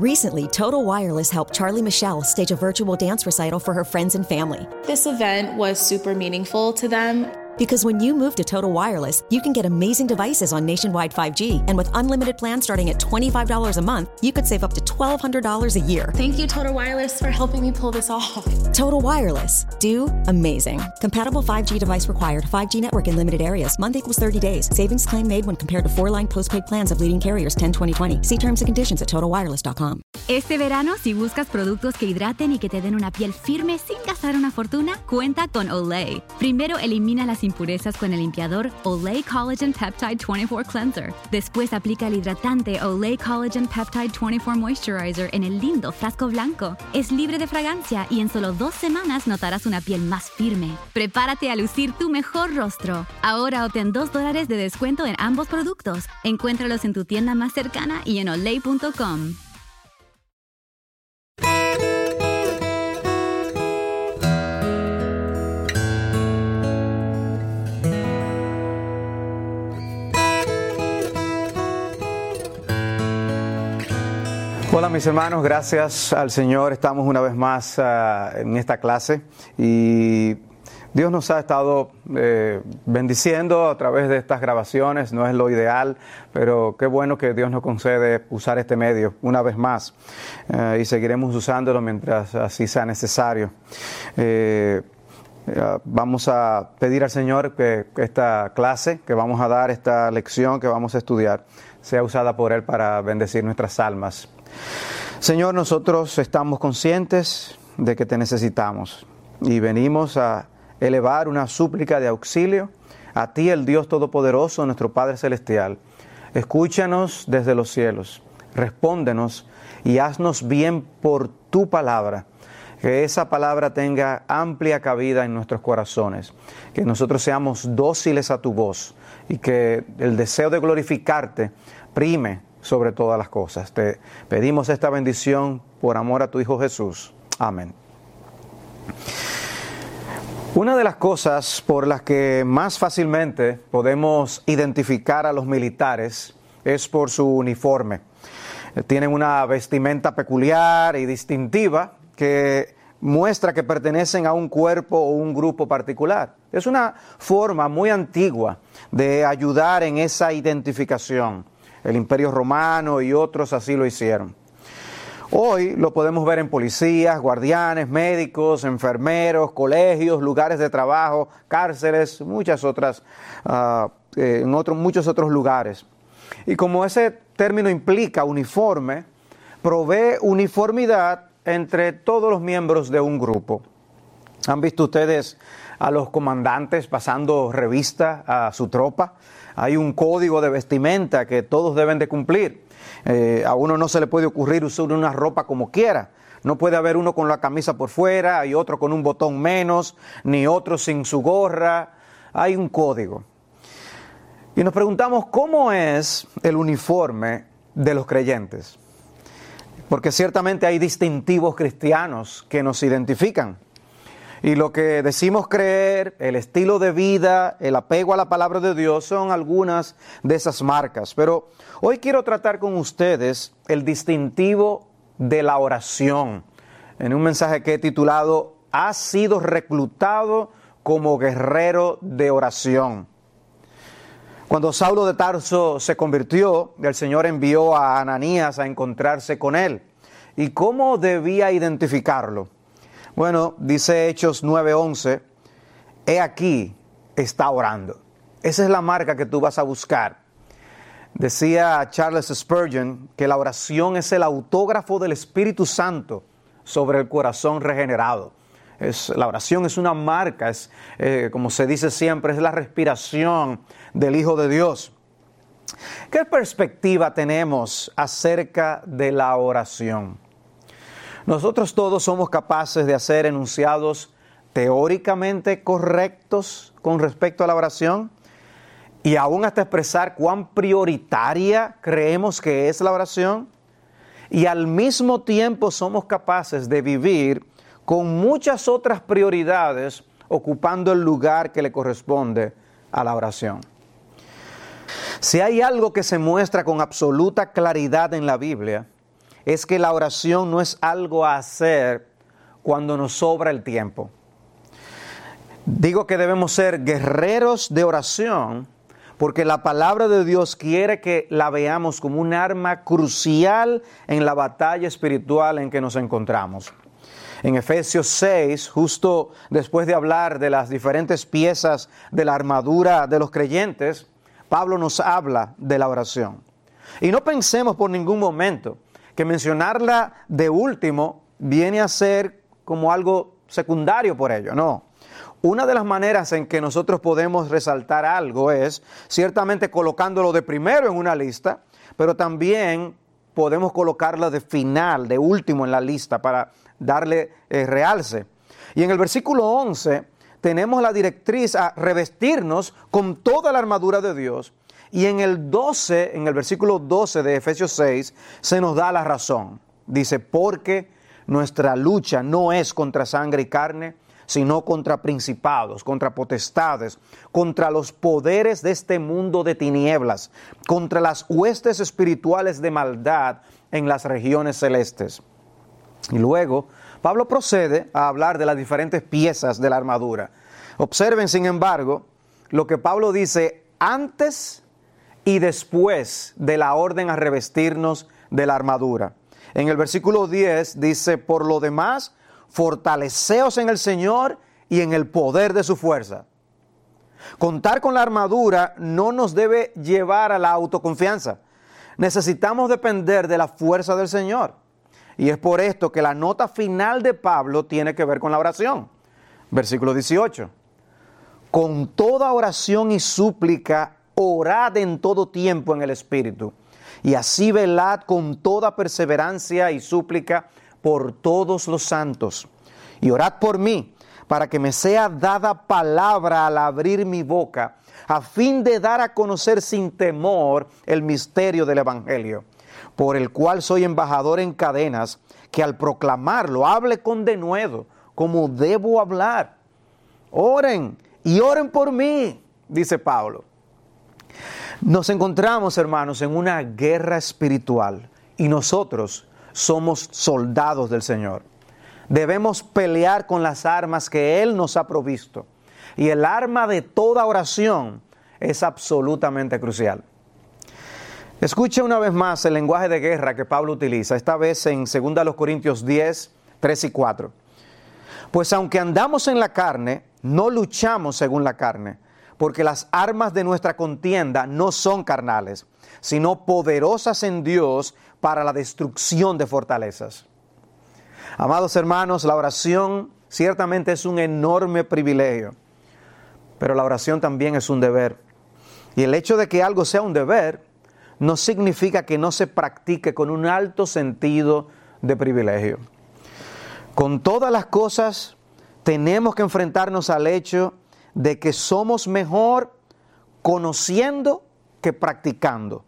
Recently, Total Wireless helped Charlie Michelle stage a virtual dance recital for her friends and family. This event was super meaningful to them. Because when you move to Total Wireless, you can get amazing devices on nationwide 5G. And with unlimited plans starting at $25 a month, you could save up to $1,200 a year. Thank you, Total Wireless, for helping me pull this off. Total Wireless. Do amazing. Compatible 5G device required. 5G network in limited areas. Month equals 30 days. Savings claim made when compared to four line postpaid plans of leading carriers 10 2020. See terms and conditions at totalwireless.com. Este verano, si buscas productos que hidraten y que te den una piel firme sin gastar una fortuna, cuenta con Olay. Primero elimina las impurezas con el limpiador Olay Collagen Peptide 24 Cleanser. Después aplica el hidratante Olay Collagen Peptide 24 Moisturizer en el lindo frasco blanco. Es libre de fragancia y en solo dos semanas notarás una piel más firme. Prepárate a lucir tu mejor rostro. Ahora obtén 2 dólares de descuento en ambos productos. Encuéntralos en tu tienda más cercana y en olay.com. Hola mis hermanos, gracias al Señor. Estamos una vez más uh, en esta clase y Dios nos ha estado eh, bendiciendo a través de estas grabaciones. No es lo ideal, pero qué bueno que Dios nos concede usar este medio una vez más uh, y seguiremos usándolo mientras así sea necesario. Eh, vamos a pedir al Señor que esta clase que vamos a dar, esta lección que vamos a estudiar, sea usada por Él para bendecir nuestras almas. Señor, nosotros estamos conscientes de que te necesitamos y venimos a elevar una súplica de auxilio a ti, el Dios Todopoderoso, nuestro Padre Celestial. Escúchanos desde los cielos, respóndenos y haznos bien por tu palabra. Que esa palabra tenga amplia cabida en nuestros corazones, que nosotros seamos dóciles a tu voz y que el deseo de glorificarte prime sobre todas las cosas. Te pedimos esta bendición por amor a tu Hijo Jesús. Amén. Una de las cosas por las que más fácilmente podemos identificar a los militares es por su uniforme. Tienen una vestimenta peculiar y distintiva que muestra que pertenecen a un cuerpo o un grupo particular. Es una forma muy antigua de ayudar en esa identificación. El Imperio Romano y otros así lo hicieron. Hoy lo podemos ver en policías, guardianes, médicos, enfermeros, colegios, lugares de trabajo, cárceles, muchas otras, uh, en otros, muchos otros lugares. Y como ese término implica uniforme, provee uniformidad entre todos los miembros de un grupo. ¿Han visto ustedes a los comandantes pasando revista a su tropa? Hay un código de vestimenta que todos deben de cumplir. Eh, a uno no se le puede ocurrir usar una ropa como quiera. No puede haber uno con la camisa por fuera y otro con un botón menos, ni otro sin su gorra. Hay un código. Y nos preguntamos cómo es el uniforme de los creyentes. Porque ciertamente hay distintivos cristianos que nos identifican. Y lo que decimos creer, el estilo de vida, el apego a la palabra de Dios son algunas de esas marcas. Pero hoy quiero tratar con ustedes el distintivo de la oración. En un mensaje que he titulado, has sido reclutado como guerrero de oración. Cuando Saulo de Tarso se convirtió, el Señor envió a Ananías a encontrarse con él. ¿Y cómo debía identificarlo? Bueno, dice Hechos 9:11, he aquí, está orando. Esa es la marca que tú vas a buscar. Decía Charles Spurgeon que la oración es el autógrafo del Espíritu Santo sobre el corazón regenerado. Es, la oración es una marca, es, eh, como se dice siempre, es la respiración del Hijo de Dios. ¿Qué perspectiva tenemos acerca de la oración? Nosotros todos somos capaces de hacer enunciados teóricamente correctos con respecto a la oración y aún hasta expresar cuán prioritaria creemos que es la oración y al mismo tiempo somos capaces de vivir con muchas otras prioridades ocupando el lugar que le corresponde a la oración. Si hay algo que se muestra con absoluta claridad en la Biblia, es que la oración no es algo a hacer cuando nos sobra el tiempo. Digo que debemos ser guerreros de oración porque la palabra de Dios quiere que la veamos como un arma crucial en la batalla espiritual en que nos encontramos. En Efesios 6, justo después de hablar de las diferentes piezas de la armadura de los creyentes, Pablo nos habla de la oración. Y no pensemos por ningún momento que mencionarla de último viene a ser como algo secundario por ello, no. Una de las maneras en que nosotros podemos resaltar algo es ciertamente colocándolo de primero en una lista, pero también podemos colocarlo de final, de último en la lista para darle eh, realce. Y en el versículo 11 tenemos la directriz a revestirnos con toda la armadura de Dios. Y en el 12, en el versículo 12 de Efesios 6, se nos da la razón. Dice, porque nuestra lucha no es contra sangre y carne, sino contra principados, contra potestades, contra los poderes de este mundo de tinieblas, contra las huestes espirituales de maldad en las regiones celestes. Y luego Pablo procede a hablar de las diferentes piezas de la armadura. Observen, sin embargo, lo que Pablo dice antes y después de la orden a revestirnos de la armadura. En el versículo 10 dice, por lo demás, fortaleceos en el Señor y en el poder de su fuerza. Contar con la armadura no nos debe llevar a la autoconfianza. Necesitamos depender de la fuerza del Señor. Y es por esto que la nota final de Pablo tiene que ver con la oración. Versículo 18. Con toda oración y súplica, orad en todo tiempo en el Espíritu. Y así velad con toda perseverancia y súplica por todos los santos. Y orad por mí, para que me sea dada palabra al abrir mi boca, a fin de dar a conocer sin temor el misterio del Evangelio, por el cual soy embajador en cadenas, que al proclamarlo hable con denuedo, como debo hablar. Oren y oren por mí, dice Pablo. Nos encontramos, hermanos, en una guerra espiritual y nosotros somos soldados del Señor. Debemos pelear con las armas que Él nos ha provisto. Y el arma de toda oración es absolutamente crucial. Escuche una vez más el lenguaje de guerra que Pablo utiliza, esta vez en 2 Corintios 10, 3 y 4. Pues aunque andamos en la carne, no luchamos según la carne, porque las armas de nuestra contienda no son carnales, sino poderosas en Dios para la destrucción de fortalezas. Amados hermanos, la oración ciertamente es un enorme privilegio, pero la oración también es un deber. Y el hecho de que algo sea un deber no significa que no se practique con un alto sentido de privilegio. Con todas las cosas tenemos que enfrentarnos al hecho de que somos mejor conociendo que practicando.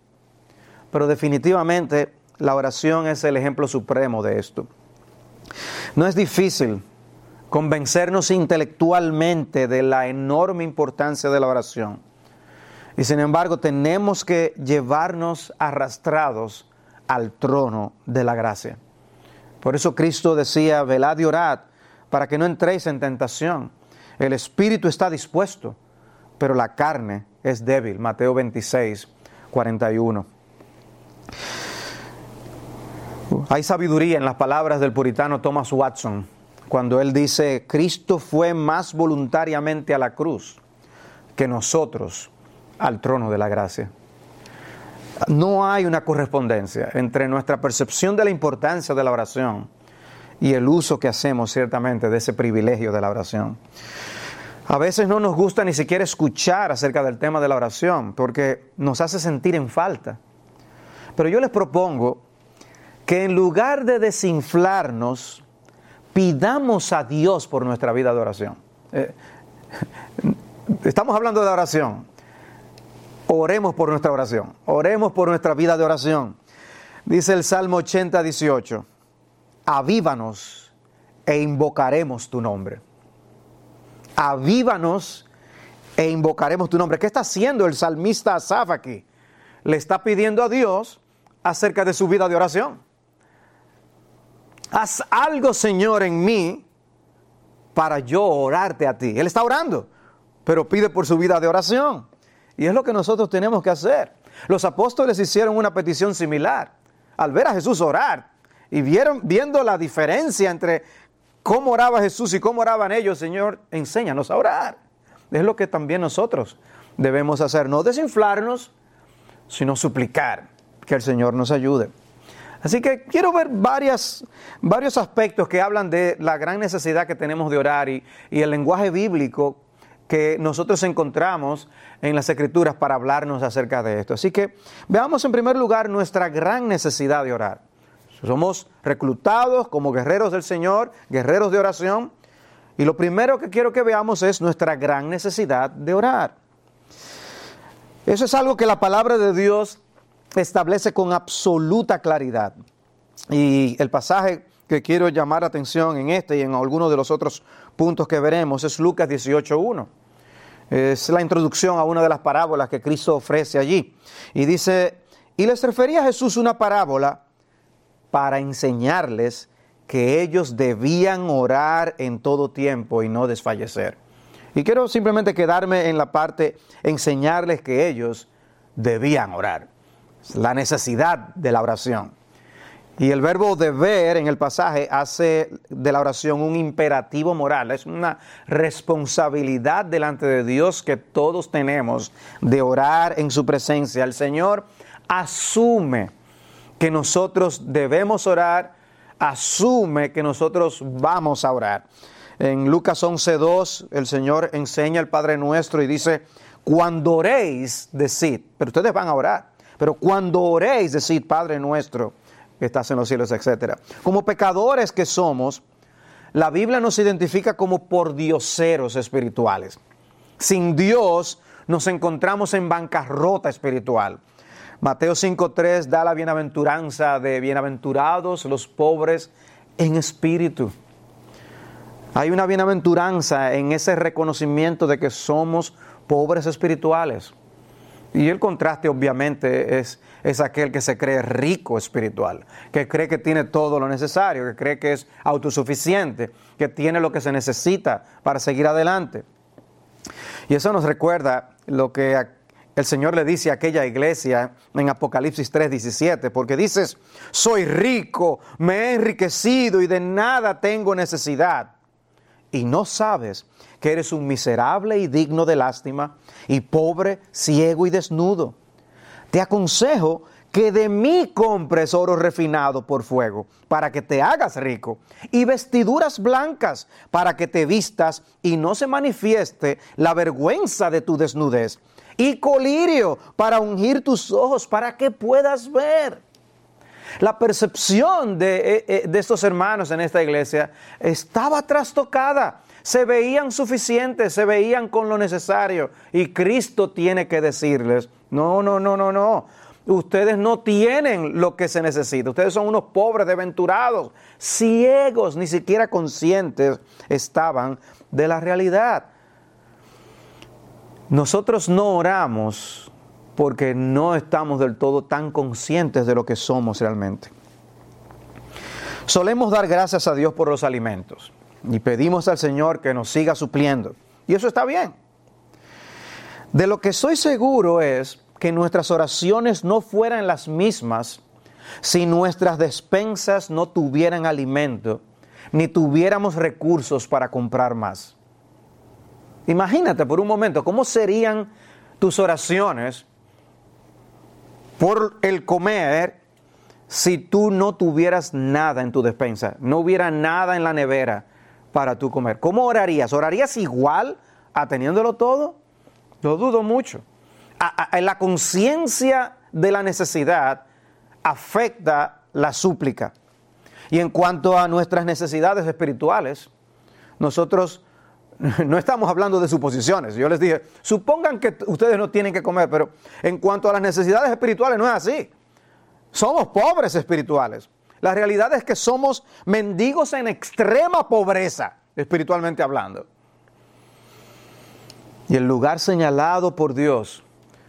Pero definitivamente la oración es el ejemplo supremo de esto. No es difícil convencernos intelectualmente de la enorme importancia de la oración. Y sin embargo tenemos que llevarnos arrastrados al trono de la gracia. Por eso Cristo decía, velad y orad para que no entréis en tentación. El espíritu está dispuesto, pero la carne es débil. Mateo 26, 41. Hay sabiduría en las palabras del puritano Thomas Watson cuando él dice, Cristo fue más voluntariamente a la cruz que nosotros al trono de la gracia. No hay una correspondencia entre nuestra percepción de la importancia de la oración y el uso que hacemos ciertamente de ese privilegio de la oración. A veces no nos gusta ni siquiera escuchar acerca del tema de la oración porque nos hace sentir en falta. Pero yo les propongo que en lugar de desinflarnos, pidamos a Dios por nuestra vida de oración. Eh, estamos hablando de oración. Oremos por nuestra oración. Oremos por nuestra vida de oración. Dice el Salmo 80, 18. Avívanos e invocaremos tu nombre. Avívanos e invocaremos tu nombre. ¿Qué está haciendo el salmista Asaf aquí? Le está pidiendo a Dios acerca de su vida de oración. haz algo, Señor, en mí para yo orarte a ti. Él está orando, pero pide por su vida de oración. Y es lo que nosotros tenemos que hacer. Los apóstoles hicieron una petición similar. Al ver a Jesús orar y vieron, viendo la diferencia entre cómo oraba Jesús y cómo oraban ellos, Señor, enséñanos a orar. Es lo que también nosotros debemos hacer, no desinflarnos, sino suplicar que el Señor nos ayude. Así que quiero ver varios aspectos que hablan de la gran necesidad que tenemos de orar y, y el lenguaje bíblico que nosotros encontramos en las escrituras para hablarnos acerca de esto. Así que veamos en primer lugar nuestra gran necesidad de orar. Somos reclutados como guerreros del Señor, guerreros de oración, y lo primero que quiero que veamos es nuestra gran necesidad de orar. Eso es algo que la palabra de Dios establece con absoluta claridad. Y el pasaje que quiero llamar atención en este y en algunos de los otros puntos que veremos es Lucas 18.1. Es la introducción a una de las parábolas que Cristo ofrece allí. Y dice, y les refería a Jesús una parábola para enseñarles que ellos debían orar en todo tiempo y no desfallecer. Y quiero simplemente quedarme en la parte, enseñarles que ellos debían orar. La necesidad de la oración. Y el verbo deber en el pasaje hace de la oración un imperativo moral, es una responsabilidad delante de Dios que todos tenemos de orar en su presencia. El Señor asume que nosotros debemos orar, asume que nosotros vamos a orar. En Lucas 11.2 el Señor enseña al Padre Nuestro y dice, cuando oréis, decid, pero ustedes van a orar, pero cuando oréis, decid, Padre Nuestro que estás en los cielos, etc. Como pecadores que somos, la Biblia nos identifica como pordioseros espirituales. Sin Dios nos encontramos en bancarrota espiritual. Mateo 5.3 da la bienaventuranza de bienaventurados los pobres en espíritu. Hay una bienaventuranza en ese reconocimiento de que somos pobres espirituales. Y el contraste obviamente es, es aquel que se cree rico espiritual, que cree que tiene todo lo necesario, que cree que es autosuficiente, que tiene lo que se necesita para seguir adelante. Y eso nos recuerda lo que el Señor le dice a aquella iglesia en Apocalipsis 3:17, porque dices, soy rico, me he enriquecido y de nada tengo necesidad. Y no sabes que eres un miserable y digno de lástima, y pobre, ciego y desnudo. Te aconsejo que de mí compres oro refinado por fuego, para que te hagas rico, y vestiduras blancas, para que te vistas y no se manifieste la vergüenza de tu desnudez, y colirio para ungir tus ojos, para que puedas ver. La percepción de, eh, eh, de estos hermanos en esta iglesia estaba trastocada se veían suficientes, se veían con lo necesario. Y Cristo tiene que decirles, no, no, no, no, no. Ustedes no tienen lo que se necesita. Ustedes son unos pobres, deventurados, ciegos, ni siquiera conscientes estaban de la realidad. Nosotros no oramos porque no estamos del todo tan conscientes de lo que somos realmente. Solemos dar gracias a Dios por los alimentos y pedimos al Señor que nos siga supliendo. Y eso está bien. De lo que soy seguro es que nuestras oraciones no fueran las mismas si nuestras despensas no tuvieran alimento, ni tuviéramos recursos para comprar más. Imagínate por un momento cómo serían tus oraciones por el comer si tú no tuvieras nada en tu despensa, no hubiera nada en la nevera, para tú comer. ¿Cómo orarías? ¿Orarías igual a teniéndolo todo? Lo dudo mucho. la conciencia de la necesidad afecta la súplica. Y en cuanto a nuestras necesidades espirituales, nosotros no estamos hablando de suposiciones. Yo les dije, supongan que ustedes no tienen que comer, pero en cuanto a las necesidades espirituales no es así. Somos pobres espirituales. La realidad es que somos mendigos en extrema pobreza, espiritualmente hablando. Y el lugar señalado por Dios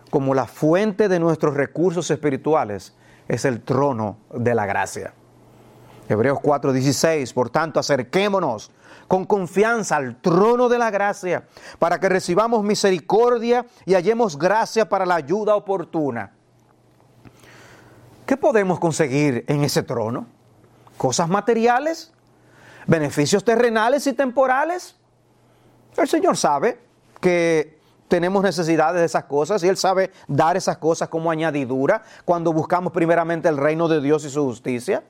como la fuente de nuestros recursos espirituales es el trono de la gracia. Hebreos 4:16, por tanto, acerquémonos con confianza al trono de la gracia para que recibamos misericordia y hallemos gracia para la ayuda oportuna. ¿Qué podemos conseguir en ese trono? ¿Cosas materiales? ¿Beneficios terrenales y temporales? El Señor sabe que tenemos necesidades de esas cosas y Él sabe dar esas cosas como añadidura cuando buscamos primeramente el reino de Dios y su justicia.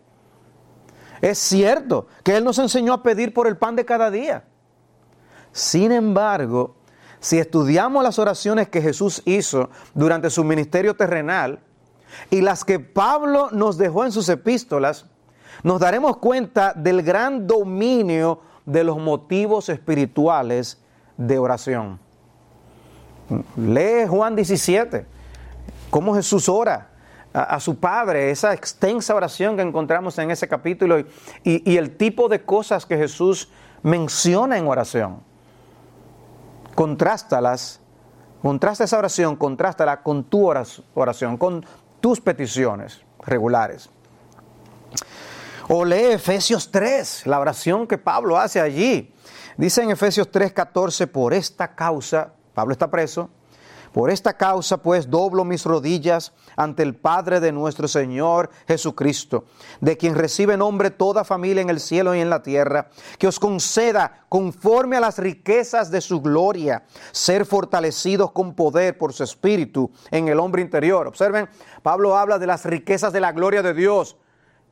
Es cierto que Él nos enseñó a pedir por el pan de cada día. Sin embargo, si estudiamos las oraciones que Jesús hizo durante su ministerio terrenal y las que Pablo nos dejó en sus epístolas, nos daremos cuenta del gran dominio de los motivos espirituales de oración. Lee Juan 17, cómo Jesús ora a, su Padre, esa extensa oración que encontramos en ese capítulo y, y el tipo de cosas que Jesús menciona en oración. Contrástalas, contrasta esa oración, contrástala con tu oración, con tus peticiones regulares. O lee Efesios 3, la oración que Pablo hace allí. Dice en Efesios 3, 14, por esta causa, Pablo está preso, por esta causa pues doblo mis rodillas ante el Padre de nuestro Señor Jesucristo, de quien recibe nombre toda familia en el cielo y en la tierra, que os conceda conforme a las riquezas de su gloria, ser fortalecidos con poder por su espíritu en el hombre interior. Observen, Pablo habla de las riquezas de la gloria de Dios,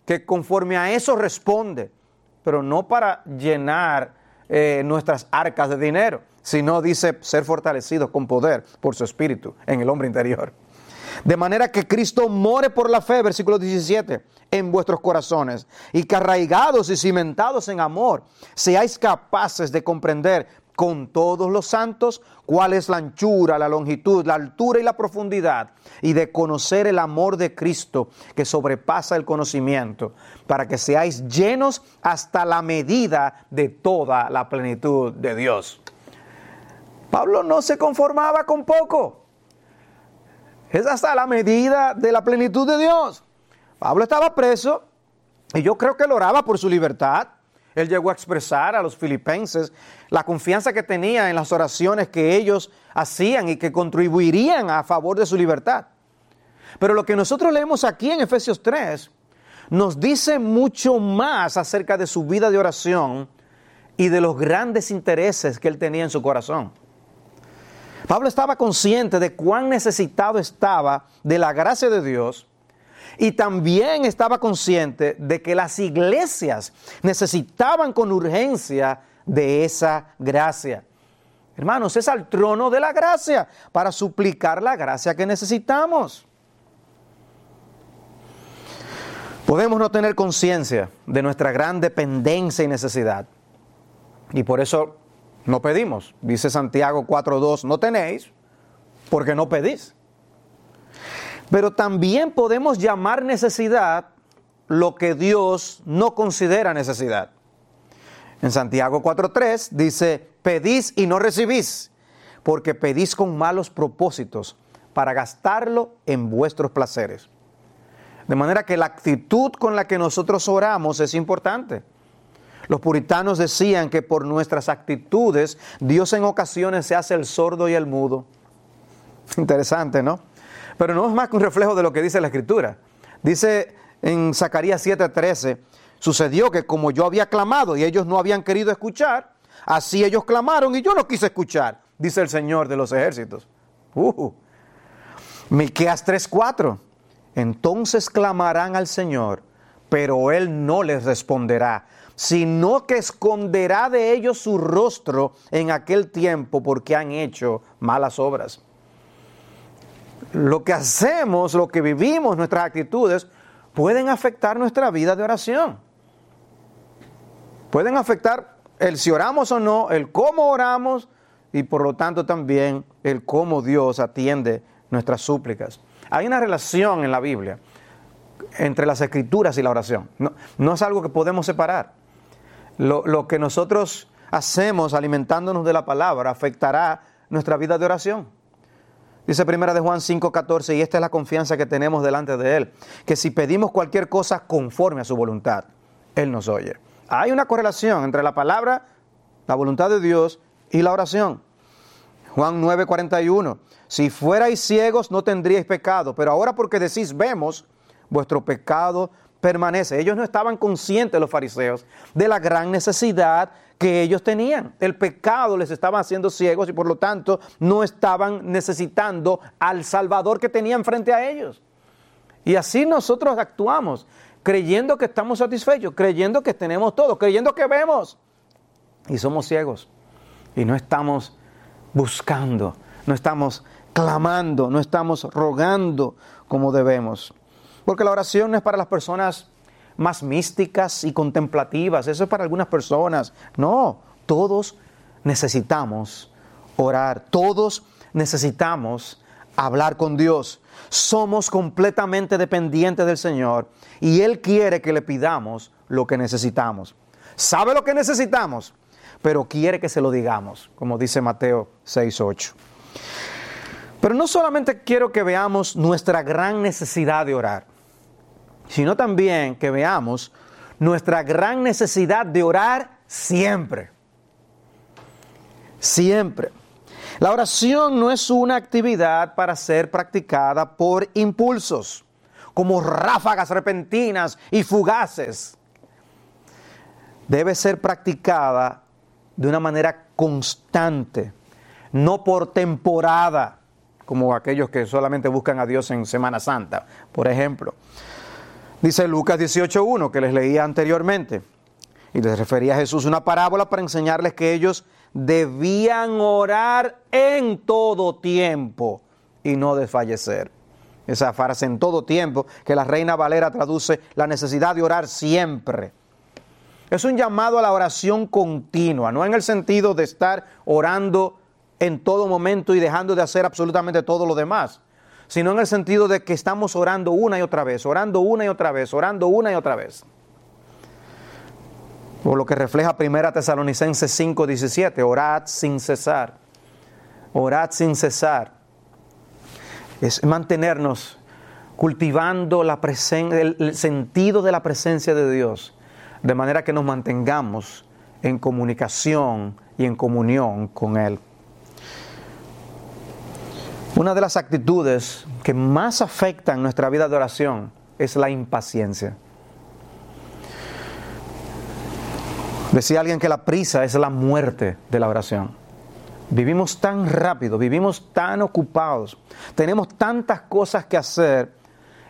que conforme a eso responde, pero no para llenar eh, nuestras arcas de dinero, sino dice ser fortalecidos con poder por su espíritu en el hombre interior. De manera que Cristo more por la fe, versículo 17, en vuestros corazones, y que arraigados y cimentados en amor, seáis capaces de comprender con todos los santos cuál es la anchura, la longitud, la altura y la profundidad, y de conocer el amor de Cristo que sobrepasa el conocimiento, para que seáis llenos hasta la medida de toda la plenitud de Dios. Pablo no se conformaba con poco. Es hasta la medida de la plenitud de Dios. Pablo estaba preso y yo creo que él oraba por su libertad. Él llegó a expresar a los filipenses la confianza que tenía en las oraciones que ellos hacían y que contribuirían a favor de su libertad. Pero lo que nosotros leemos aquí en Efesios 3 nos dice mucho más acerca de su vida de oración y de los grandes intereses que él tenía en su corazón. Pablo estaba consciente de cuán necesitado estaba de la gracia de Dios y también estaba consciente de que las iglesias necesitaban con urgencia de esa gracia. Hermanos, es al trono de la gracia para suplicar la gracia que necesitamos. Podemos no tener conciencia de nuestra gran dependencia y necesidad. Y por eso no pedimos. Dice Santiago 4.2, no tenéis porque no pedís. Pero también podemos llamar necesidad lo que Dios no considera necesidad. En Santiago 4.3 dice, pedís y no recibís, porque pedís con malos propósitos para gastarlo en vuestros placeres. De manera que la actitud con la que nosotros oramos es importante. Los puritanos decían que por nuestras actitudes Dios en ocasiones se hace el sordo y el mudo. Interesante, ¿no? Pero no es más que un reflejo de lo que dice la Escritura. Dice en Zacarías 7:13, sucedió que como yo había clamado y ellos no habían querido escuchar, así ellos clamaron y yo no quise escuchar, dice el Señor de los ejércitos. Uh. Miqueas 3:4. Entonces clamarán al Señor, pero él no les responderá sino que esconderá de ellos su rostro en aquel tiempo porque han hecho malas obras. Lo que hacemos, lo que vivimos, nuestras actitudes, pueden afectar nuestra vida de oración. Pueden afectar el si oramos o no, el cómo oramos y por lo tanto también el cómo Dios atiende nuestras súplicas. Hay una relación en la Biblia entre las escrituras y la oración. No, no es algo que podemos separar lo, que nosotros hacemos alimentándonos de la palabra afectará nuestra vida de oración. Dice primera de Juan 5:14, y esta es la confianza que tenemos delante de Él, que si pedimos cualquier cosa conforme a su voluntad, Él nos oye. Hay una correlación entre la palabra, la voluntad de Dios y la oración. Juan 9:41, si fuerais ciegos no tendríais pecado, pero ahora porque decís vemos, vuestro pecado permanece. Ellos no estaban conscientes, los fariseos, de la gran necesidad que ellos tenían. El pecado les estaba haciendo ciegos y por lo tanto no estaban necesitando al Salvador que tenían frente a ellos. Y así nosotros actuamos, creyendo que estamos satisfechos, creyendo que tenemos todo, creyendo que vemos. Y somos ciegos. Y no estamos buscando, no estamos clamando, no estamos rogando como debemos. Porque la oración no es para las personas más místicas y contemplativas, eso es para algunas personas. No, todos necesitamos orar, todos necesitamos hablar con Dios. Somos completamente dependientes del Señor y Él quiere que le pidamos lo que necesitamos. Sabe lo que necesitamos, pero quiere que se lo digamos, como dice Mateo 6.8. Pero no solamente quiero que veamos nuestra gran necesidad de orar, sino también que veamos nuestra gran necesidad de orar siempre. Siempre. La oración no es una actividad para ser practicada por impulsos, como ráfagas repentinas y fugaces. Debe ser practicada de una manera constante, no por temporada, como aquellos que solamente buscan a Dios en Semana Santa, por ejemplo. Dice Lucas 18.1, que les leía anteriormente, y les refería a Jesús una parábola para enseñarles que ellos debían orar en todo tiempo y no desfallecer. Esa frase en todo tiempo, que la Reina Valera traduce la necesidad de orar siempre. Es un llamado a la oración continua, no en el sentido de estar orando en todo momento y dejando de hacer absolutamente todo lo demás, sino en el sentido de que estamos orando una y otra vez, orando una y otra vez, orando una y otra vez. Por lo que refleja 1 Tesalonicenses 5:17, orad sin cesar. Orad sin cesar. Es mantenernos cultivando el sentido de la presencia de Dios, de manera que nos mantengamos en comunicación y en comunión con Él. Una de las actitudes que más afectan nuestra vida de oración es la impaciencia. Decía alguien que la prisa es la muerte de la oración. Vivimos tan rápido, vivimos tan ocupados, tenemos tantas cosas que hacer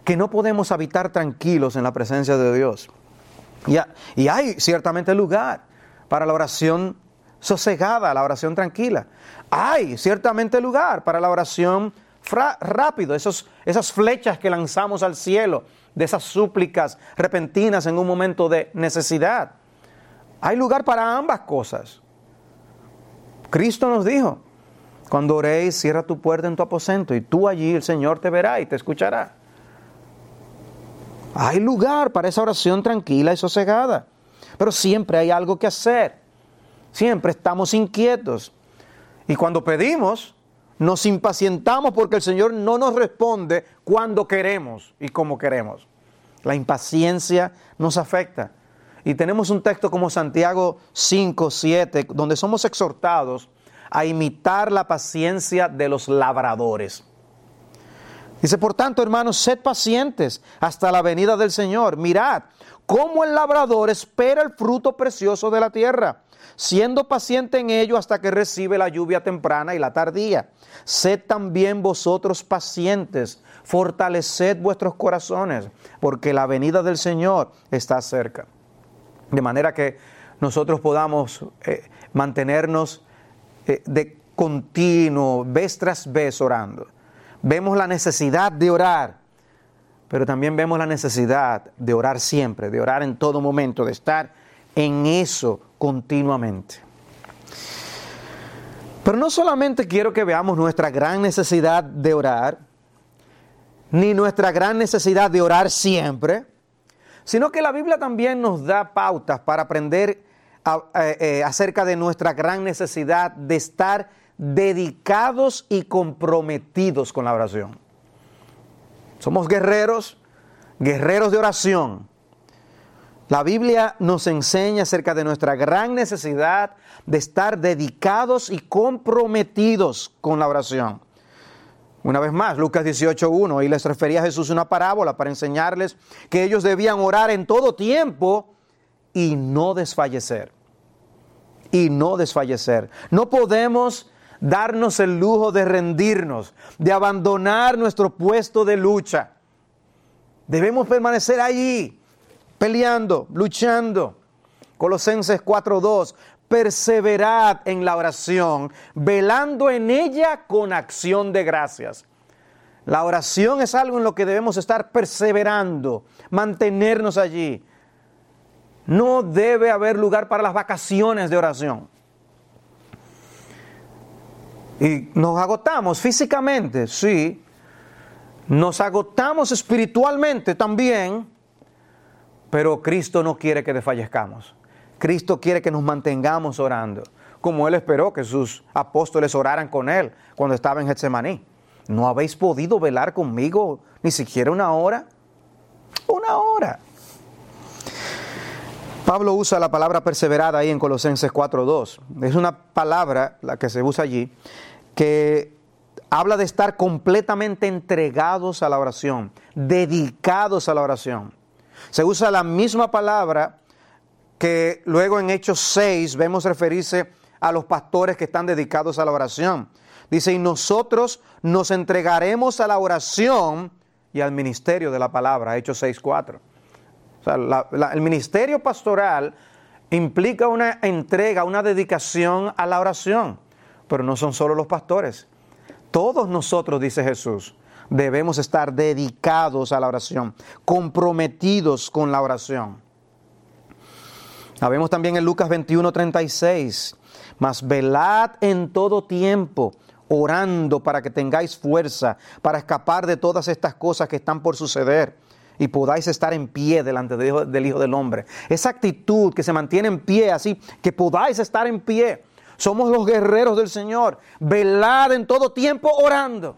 que no podemos habitar tranquilos en la presencia de Dios. Y, hay ciertamente lugar para la oración sosegada, la oración tranquila. Hay ciertamente lugar para la oración rápido, esas flechas que lanzamos al cielo, de esas súplicas repentinas en un momento de necesidad. Hay lugar para ambas cosas. Cristo nos dijo, cuando oréis, cierra tu puerta en tu aposento y tú allí el Señor te verá y te escuchará. Hay lugar para esa oración tranquila y sosegada, pero siempre hay algo que hacer. Siempre estamos inquietos. Y cuando pedimos, nos impacientamos porque el Señor no nos responde cuando queremos y como queremos. La impaciencia nos afecta. Y tenemos un texto como Santiago 5, 7, donde somos exhortados a imitar la paciencia de los labradores. Dice, por tanto, hermanos, sed pacientes hasta la venida del Señor. Mirad cómo el labrador espera el fruto precioso de la tierra siendo paciente en ello hasta que recibe la lluvia temprana y la tardía. Sed también vosotros pacientes, fortaleced vuestros corazones, porque la venida del Señor está cerca. De manera que nosotros podamos eh, mantenernos eh, de continuo, vez tras vez orando. Vemos la necesidad de orar, pero también vemos la necesidad de orar siempre, de orar en todo momento, de estar en eso continuamente. Pero no solamente quiero que veamos nuestra gran necesidad de orar, ni nuestra gran necesidad de orar siempre, sino que la Biblia también nos da pautas para aprender eh, eh, acerca de nuestra gran necesidad de estar dedicados y comprometidos con la oración. Somos guerreros, guerreros de oración. La Biblia nos enseña acerca de nuestra gran necesidad de estar dedicados y comprometidos con la oración. Una vez más, Lucas 18.1, y les refería a Jesús una parábola para enseñarles que ellos debían orar en todo tiempo y no desfallecer. Y no desfallecer. No podemos darnos el lujo de rendirnos, de abandonar nuestro puesto de lucha. Debemos permanecer allí, peleando, luchando. Colosenses 4.2, perseverad en la oración, velando en ella con acción de gracias. La oración es algo en lo que debemos estar perseverando, mantenernos allí. No debe haber lugar para las vacaciones de oración. Y nos agotamos físicamente, sí. Nos agotamos espiritualmente también. Pero Cristo no quiere que desfallezcamos. Cristo quiere que nos mantengamos orando, como Él esperó que sus apóstoles oraran con Él cuando estaba en Getsemaní. ¿No habéis podido velar conmigo ni siquiera una hora? Una hora. Pablo usa la palabra perseverada ahí en Colosenses 4.2. Es una palabra, la que se usa allí, que habla de estar completamente entregados a la oración, dedicados a la oración. Se usa la misma palabra que luego en Hechos 6 vemos referirse a los pastores que están dedicados a la oración. Dice, y nosotros nos entregaremos a la oración y al ministerio de la palabra, Hechos 6.4. O el ministerio pastoral implica una entrega, una dedicación a la oración, pero no son solo los pastores. Todos nosotros, dice Jesús, debemos estar dedicados a la oración, comprometidos con la oración. Habemos también en Lucas 21, 36. Mas velad en todo tiempo, orando para que tengáis fuerza para escapar de todas estas cosas que están por suceder y podáis estar en pie delante del Hijo del Hombre. Esa actitud que se mantiene en pie, así que podáis estar en pie. Somos los guerreros del Señor. Velad en todo tiempo orando.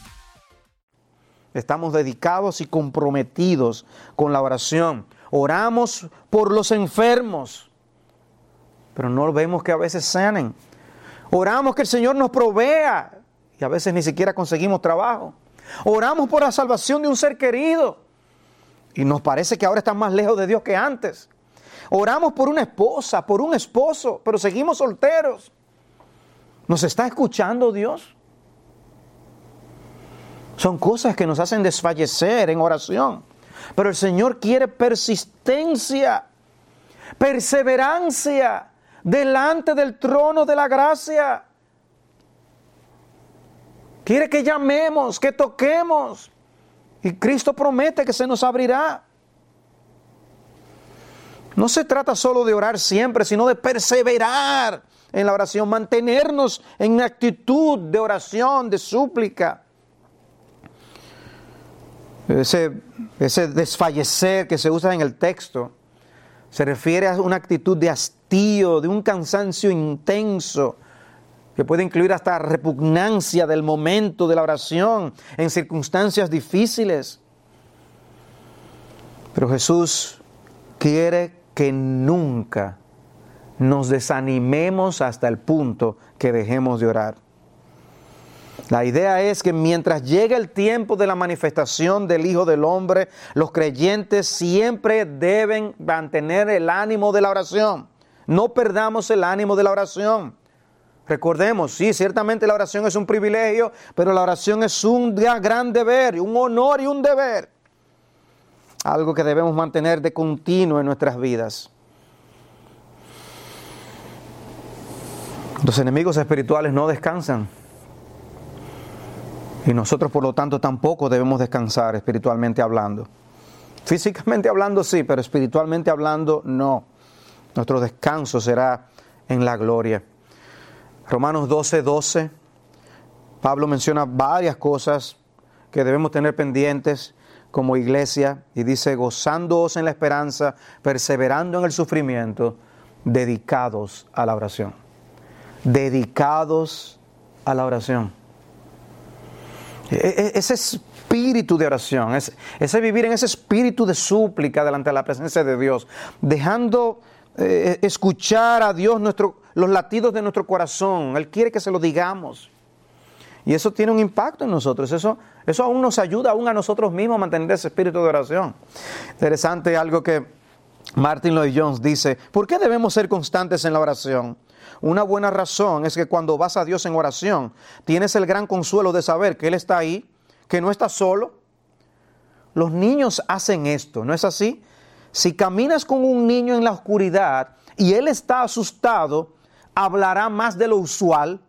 Estamos dedicados y comprometidos con la oración. Oramos por los enfermos, pero no vemos que a veces sanen. Oramos que el Señor nos provea y a veces ni siquiera conseguimos trabajo. Oramos por la salvación de un ser querido y nos parece que ahora están más lejos de Dios que antes. Oramos por una esposa, por un esposo, pero seguimos solteros. ¿Nos está escuchando Dios? Son cosas que nos hacen desfallecer en oración. Pero el Señor quiere persistencia, perseverancia delante del trono de la gracia. Quiere que llamemos, que toquemos. Y Cristo promete que se nos abrirá. No se trata solo de orar siempre, sino de perseverar en la oración, mantenernos en actitud de oración, de súplica ese, ese desfallecer que se usa en el texto, se refiere a una actitud de hastío, de un cansancio intenso, que puede incluir hasta repugnancia del momento de la oración en circunstancias difíciles. Pero Jesús quiere que nunca nos desanimemos hasta el punto que dejemos de orar. La idea es que mientras llegue el tiempo de la manifestación del Hijo del Hombre, los creyentes siempre deben mantener el ánimo de la oración. No perdamos el ánimo de la oración. Recordemos, sí, ciertamente la oración es un privilegio, pero la oración es un gran deber, un honor y un deber. Algo que debemos mantener de continuo en nuestras vidas. Los enemigos espirituales no descansan. Y nosotros, por lo tanto, tampoco debemos descansar espiritualmente hablando. Físicamente hablando sí, pero espiritualmente hablando no. Nuestro descanso será en la gloria. Romanos 12, 12. Pablo menciona varias cosas que debemos tener pendientes como iglesia y dice, gozándoos en la esperanza, perseverando en el sufrimiento, dedicados a la oración. Dedicados a la oración. E, e, ese espíritu de oración, ese, vivir en ese espíritu de súplica delante de la presencia de Dios, dejando eh, escuchar a Dios nuestro, los latidos de nuestro corazón. Él quiere que se lo digamos. Y eso tiene un impacto en nosotros. Eso, eso aún nos ayuda aún a nosotros mismos a mantener ese espíritu de oración. Interesante algo que Martin Lloyd Jones dice, ¿por qué debemos ser constantes en la oración? Una buena razón es que cuando vas a Dios en oración, tienes el gran consuelo de saber que Él está ahí, que no está solo. Los niños hacen esto, ¿no es así? Si caminas con un niño en la oscuridad y él está asustado, hablará más de lo usual.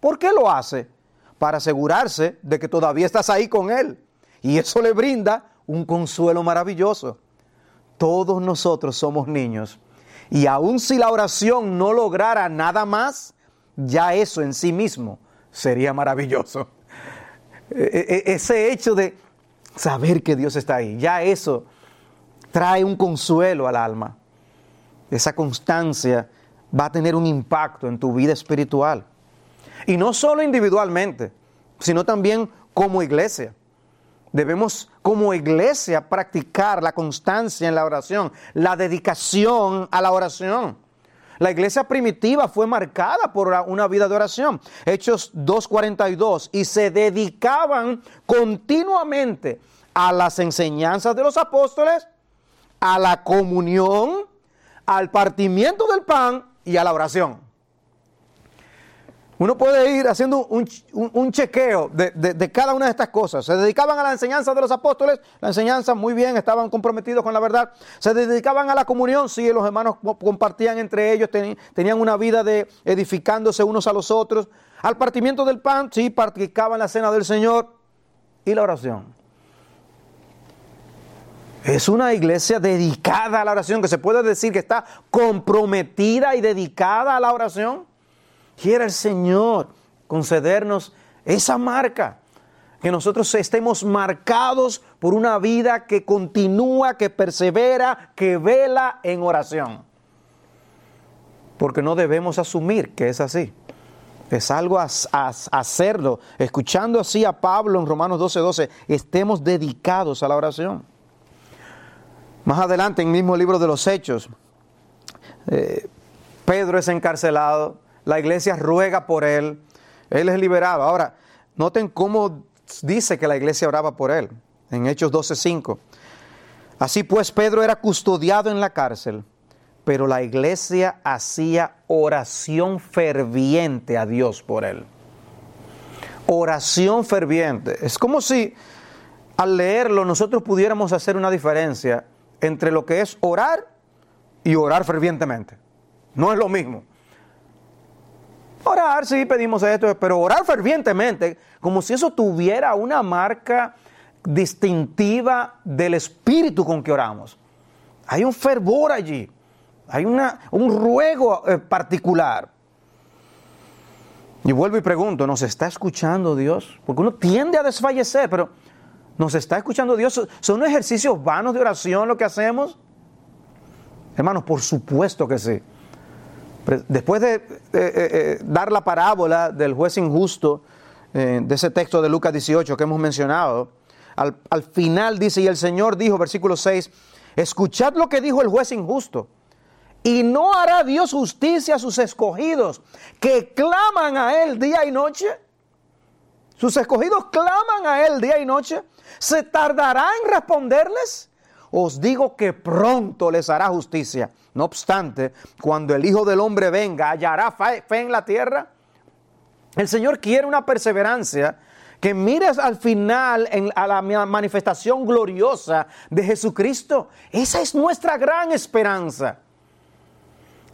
¿Por qué lo hace? Para asegurarse de que todavía estás ahí con él. Y eso le brinda un consuelo maravilloso. Todos nosotros somos niños. Y aun si la oración no lograra nada más, ya eso en sí mismo sería maravilloso. E, e, ese hecho de saber que Dios está ahí, ya eso trae un consuelo al alma. Esa constancia va a tener un impacto en tu vida espiritual. Y no solo individualmente, sino también como iglesia. Debemos como iglesia practicar la constancia en la oración, la dedicación a la oración. La iglesia primitiva fue marcada por una vida de oración. Hechos 2.42. Y se dedicaban continuamente a las enseñanzas de los apóstoles, a la comunión, al partimiento del pan y a la oración. Uno puede ir haciendo un, chequeo de, cada una de estas cosas. Se dedicaban a la enseñanza de los apóstoles, la enseñanza muy bien, estaban comprometidos con la verdad. Se dedicaban a la comunión, sí, los hermanos compartían entre ellos, tenían una vida de edificándose unos a los otros. Al partimiento del pan, sí, practicaban la cena del Señor y la oración. Es una iglesia dedicada a la oración, que se puede decir que está comprometida y dedicada a la oración. Quiere el Señor concedernos esa marca, que nosotros estemos marcados por una vida que continúa, que persevera, que vela en oración. Porque no debemos asumir que es así. Es algo a, hacerlo. Escuchando así a Pablo en Romanos 12:12, 12, estemos dedicados a la oración. Más adelante, en el mismo libro de los Hechos, eh, Pedro es encarcelado, la iglesia ruega por él, él es liberado. Ahora, noten cómo dice que la iglesia oraba por él, en Hechos 12:5. Así pues, Pedro era custodiado en la cárcel, pero la iglesia hacía oración ferviente a Dios por él. Oración ferviente. Es como si al leerlo nosotros pudiéramos hacer una diferencia entre lo que es orar y orar fervientemente. No es lo mismo. Orar, sí, pedimos esto, pero orar fervientemente, como si eso tuviera una marca distintiva del espíritu con que oramos. Hay un fervor allí, hay una, un ruego eh, particular. Y vuelvo y pregunto, ¿nos está escuchando Dios? Porque uno tiende a desfallecer, pero ¿Nos está escuchando Dios? ¿Son ejercicios vanos de oración lo que hacemos? Hermanos, por supuesto que sí. Después de eh, eh, eh, dar la parábola del juez injusto, de ese texto de Lucas 18 que hemos mencionado, al, al final dice, y el Señor dijo, versículo 6, escuchad lo que dijo el juez injusto. Y no hará Dios justicia a sus escogidos que claman a Él día y noche. Sus escogidos claman a Él día y noche. ¿Se tardará en responderles? Os digo que pronto les hará justicia. No obstante, cuando el Hijo del Hombre venga, ¿hallará fe, en la tierra? El Señor quiere una perseverancia que mires al final a la manifestación gloriosa de Jesucristo. Esa es nuestra gran esperanza.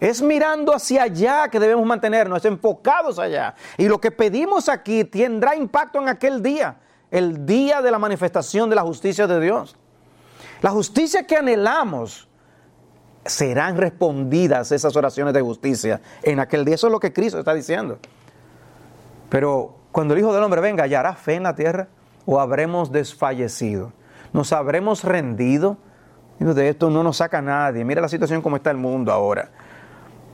Es mirando hacia allá que debemos mantenernos, enfocados allá. Y lo que pedimos aquí tendrá impacto en aquel día el día de la manifestación de la justicia de Dios. La justicia que anhelamos serán respondidas esas oraciones de justicia en aquel día. Eso es lo que Cristo está diciendo. Pero cuando el Hijo del Hombre venga, ¿hallará fe en la tierra o habremos desfallecido? ¿Nos habremos rendido? De esto no nos saca nadie. Mira la situación como está el mundo ahora.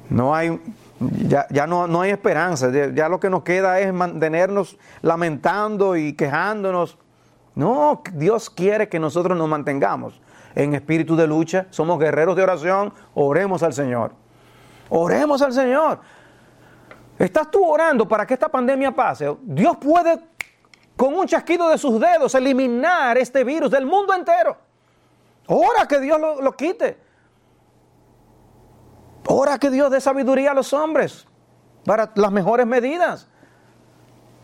No hay, ya, no, no, hay esperanza. Ya lo que nos queda es mantenernos lamentando y quejándonos. No, Dios quiere que nosotros nos mantengamos en espíritu de lucha. Somos guerreros de oración. Oremos al Señor. Oremos al Señor. ¿Estás tú orando para que esta pandemia pase? Dios puede, con un chasquido de sus dedos, eliminar este virus del mundo entero. Ora que Dios lo, quite. Ora que Dios dé sabiduría a los hombres para las mejores medidas.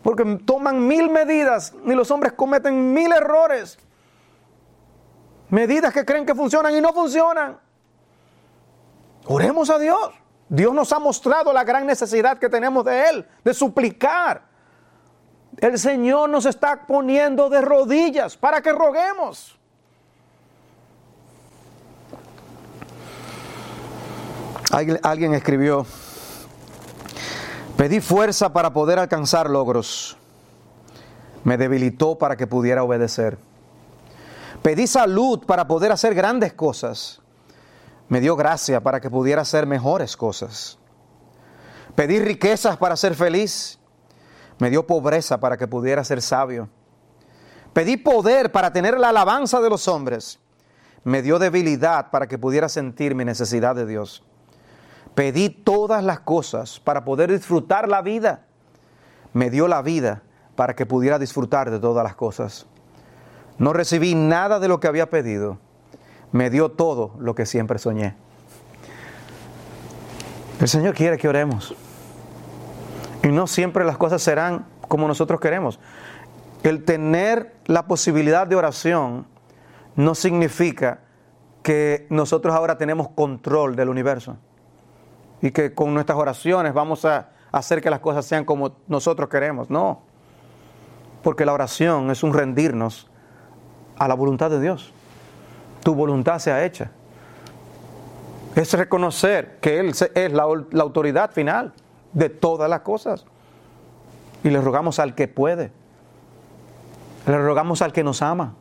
Porque toman mil medidas y los hombres cometen mil errores. Medidas que creen que funcionan y no funcionan. Oremos a Dios. Dios nos ha mostrado la gran necesidad que tenemos de Él, de suplicar. El Señor nos está poniendo de rodillas para que roguemos. Alguien, escribió, pedí fuerza para poder alcanzar logros. Me debilitó para que pudiera obedecer. Pedí salud para poder hacer grandes cosas me dio gracia para que pudiera hacer mejores cosas. Pedí riquezas para ser feliz. Me dio pobreza para que pudiera ser sabio. Pedí poder para tener la alabanza de los hombres. Me dio debilidad para que pudiera sentir mi necesidad de Dios. Pedí todas las cosas para poder disfrutar la vida. Me dio la vida para que pudiera disfrutar de todas las cosas. No recibí nada de lo que había pedido me dio todo lo que siempre soñé. El Señor quiere que oremos. Y no siempre las cosas serán como nosotros queremos. El tener la posibilidad de oración no significa que nosotros ahora tenemos control del universo y que con nuestras oraciones vamos a hacer que las cosas sean como nosotros queremos. No, porque la oración es un rendirnos a la voluntad de Dios tu voluntad sea hecha. Es reconocer que Él es la, autoridad final de todas las cosas. Y le rogamos al que puede. Le rogamos al que nos ama.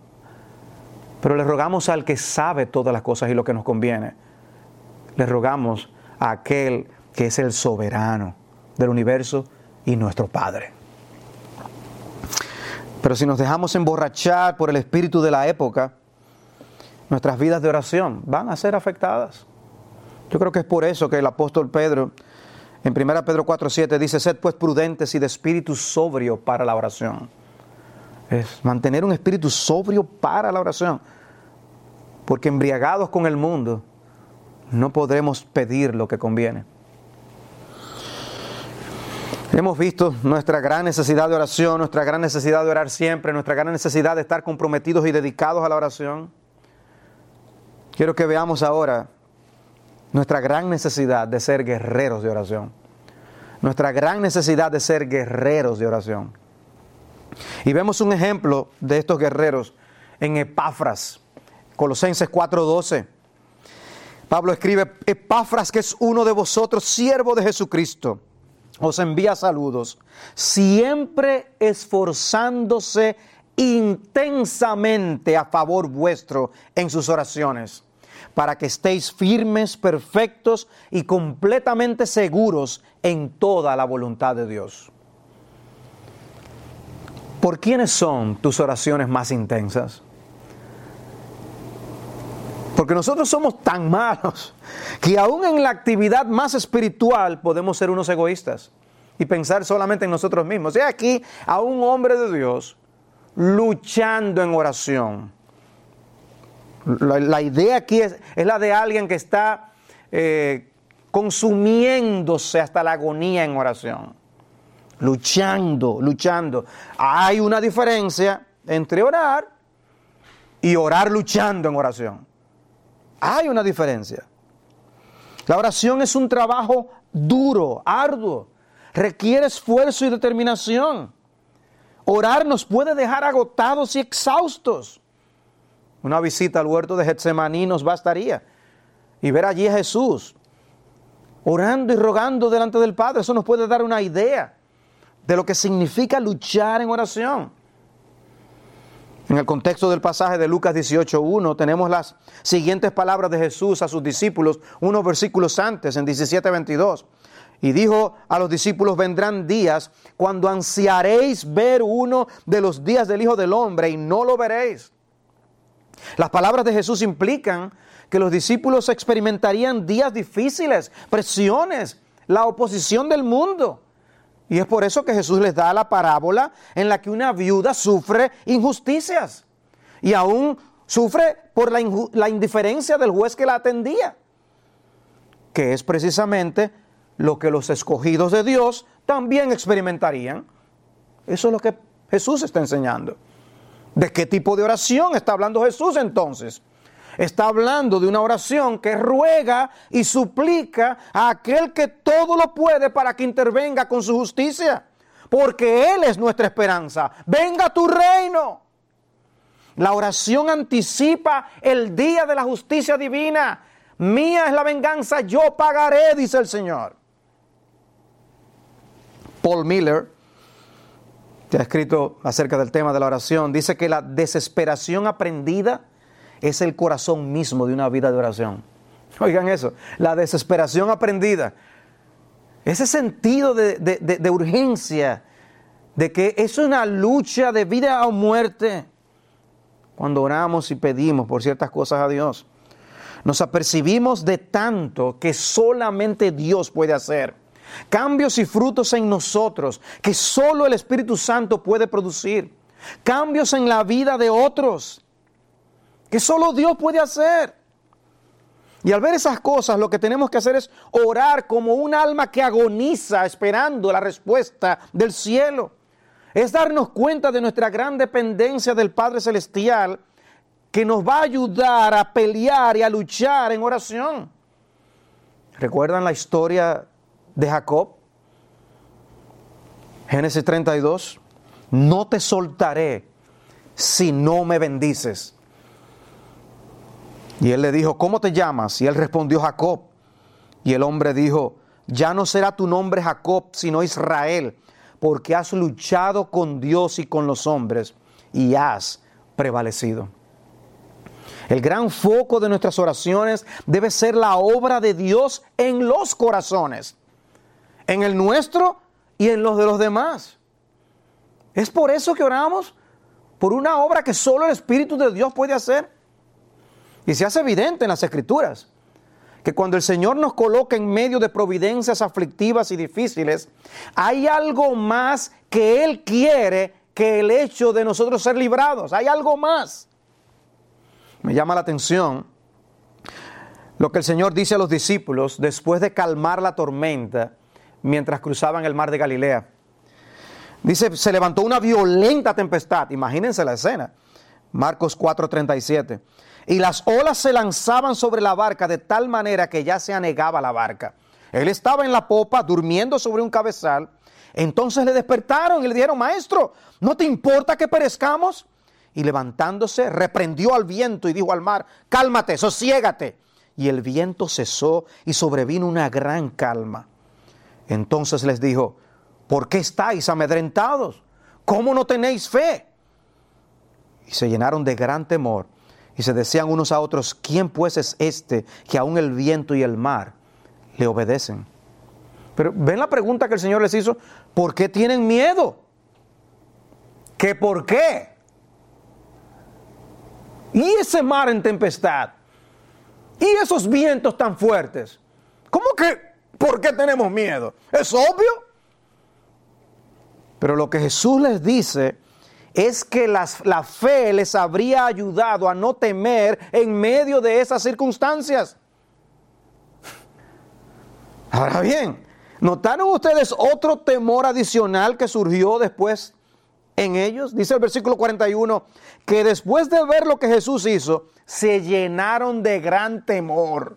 Pero le rogamos al que sabe todas las cosas y lo que nos conviene. Le rogamos a aquel que es el soberano del universo y nuestro Padre. Pero si nos dejamos emborrachar por el espíritu de la época, nuestras vidas de oración van a ser afectadas. Yo creo que es por eso que el apóstol Pedro, en 1 Pedro 4:7, dice, sed pues prudentes y de espíritu sobrio para la oración. Es mantener un espíritu sobrio para la oración. Porque embriagados con el mundo, no podremos pedir lo que conviene. Hemos visto nuestra gran necesidad de oración, nuestra gran necesidad de orar siempre, nuestra gran necesidad de estar comprometidos y dedicados a la oración. Quiero que veamos ahora nuestra gran necesidad de ser guerreros de oración. Nuestra gran necesidad de ser guerreros de oración. Y vemos un ejemplo de estos guerreros en Epafras, Colosenses 4:12. Pablo escribe, Epafras, que es uno de vosotros, siervo de Jesucristo, os envía saludos, siempre esforzándose intensamente a favor vuestro en sus oraciones para que estéis firmes, perfectos y completamente seguros en toda la voluntad de Dios. ¿Por quiénes son tus oraciones más intensas? Porque nosotros somos tan malos que aún en la actividad más espiritual podemos ser unos egoístas y pensar solamente en nosotros mismos. Y aquí a un hombre de Dios luchando en oración la, idea aquí es, la de alguien que está eh, consumiéndose hasta la agonía en oración. Luchando, luchando. Hay una diferencia entre orar y orar luchando en oración. Hay una diferencia. La oración es un trabajo duro, arduo, requiere esfuerzo y determinación. Orar nos puede dejar agotados y exhaustos. Una visita al huerto de Getsemaní nos bastaría. y ver allí a Jesús orando y rogando delante del Padre. Eso nos puede dar una idea de lo que significa luchar en oración. En el contexto del pasaje de Lucas 18.1 tenemos las siguientes palabras de Jesús a sus discípulos, unos versículos antes, en 17.22. Y dijo a los discípulos, vendrán días cuando ansiaréis ver uno de los días del Hijo del Hombre y no lo veréis. Las palabras de Jesús implican que los discípulos experimentarían días difíciles, presiones, la oposición del mundo. Y es por eso que Jesús les da la parábola en la que una viuda sufre injusticias y aún sufre por la, la indiferencia del juez que la atendía, que es precisamente lo que los escogidos de Dios también experimentarían. Eso es lo que Jesús está enseñando. ¿De qué tipo de oración está hablando Jesús entonces? Está hablando de una oración que ruega y suplica a aquel que todo lo puede para que intervenga con su justicia. Porque Él es nuestra esperanza. Venga tu reino. La oración anticipa el día de la justicia divina. Mía es la venganza, yo pagaré, dice el Señor. Paul Miller, que ha escrito acerca del tema de la oración, dice que la desesperación aprendida es el corazón mismo de una vida de oración. Oigan eso, la desesperación aprendida, ese sentido de, urgencia, de que es una lucha de vida o muerte cuando oramos y pedimos por ciertas cosas a Dios. Nos apercibimos de tanto que solamente Dios puede hacer. Cambios y frutos en nosotros que solo el Espíritu Santo puede producir. Cambios en la vida de otros que solo Dios puede hacer. Y al ver esas cosas, lo que tenemos que hacer es orar como un alma que agoniza esperando la respuesta del cielo. Es darnos cuenta de nuestra gran dependencia del Padre Celestial que nos va a ayudar a pelear y a luchar en oración. ¿Recuerdan la historia de Jacob? Génesis 32. No te soltaré si no me bendices. Y él le dijo, ¿cómo te llamas? Y él respondió, Jacob. Y el hombre dijo, ya no será tu nombre Jacob, sino Israel, porque has luchado con Dios y con los hombres y has prevalecido. El gran foco de nuestras oraciones debe ser la obra de Dios en los corazones, en el nuestro y en los de los demás. Es por eso que oramos, por una obra que solo el Espíritu de Dios puede hacer. Y se hace evidente en las escrituras que cuando el Señor nos coloca en medio de providencias aflictivas y difíciles, hay algo más que Él quiere que el hecho de nosotros ser librados. Hay algo más. Me llama la atención lo que el Señor dice a los discípulos después de calmar la tormenta mientras cruzaban el mar de Galilea. Dice, se levantó una violenta tempestad. Imagínense la escena. Marcos 4:37 y las olas se lanzaban sobre la barca de tal manera que ya se anegaba la barca. Él estaba en la popa durmiendo sobre un cabezal. Entonces le despertaron y le dijeron, maestro, ¿no te importa que perezcamos? Y levantándose, reprendió al viento y dijo al mar, cálmate, sosiégate. Y el viento cesó y sobrevino una gran calma. Entonces les dijo, ¿por qué estáis amedrentados? ¿Cómo no tenéis fe? Y se llenaron de gran temor y se decían unos a otros, ¿quién pues es este que aún el viento y el mar le obedecen? Pero ven la pregunta que el Señor les hizo, ¿por qué tienen miedo? ¿Qué por qué? Y ese mar en tempestad, y esos vientos tan fuertes, ¿cómo que por qué tenemos miedo? Es obvio. Pero lo que Jesús les dice es que la fe les habría ayudado a no temer en medio de esas circunstancias. Ahora bien, ¿notaron ustedes otro temor adicional que surgió después en ellos? Dice el versículo 41, que después de ver lo que Jesús hizo, se llenaron de gran temor.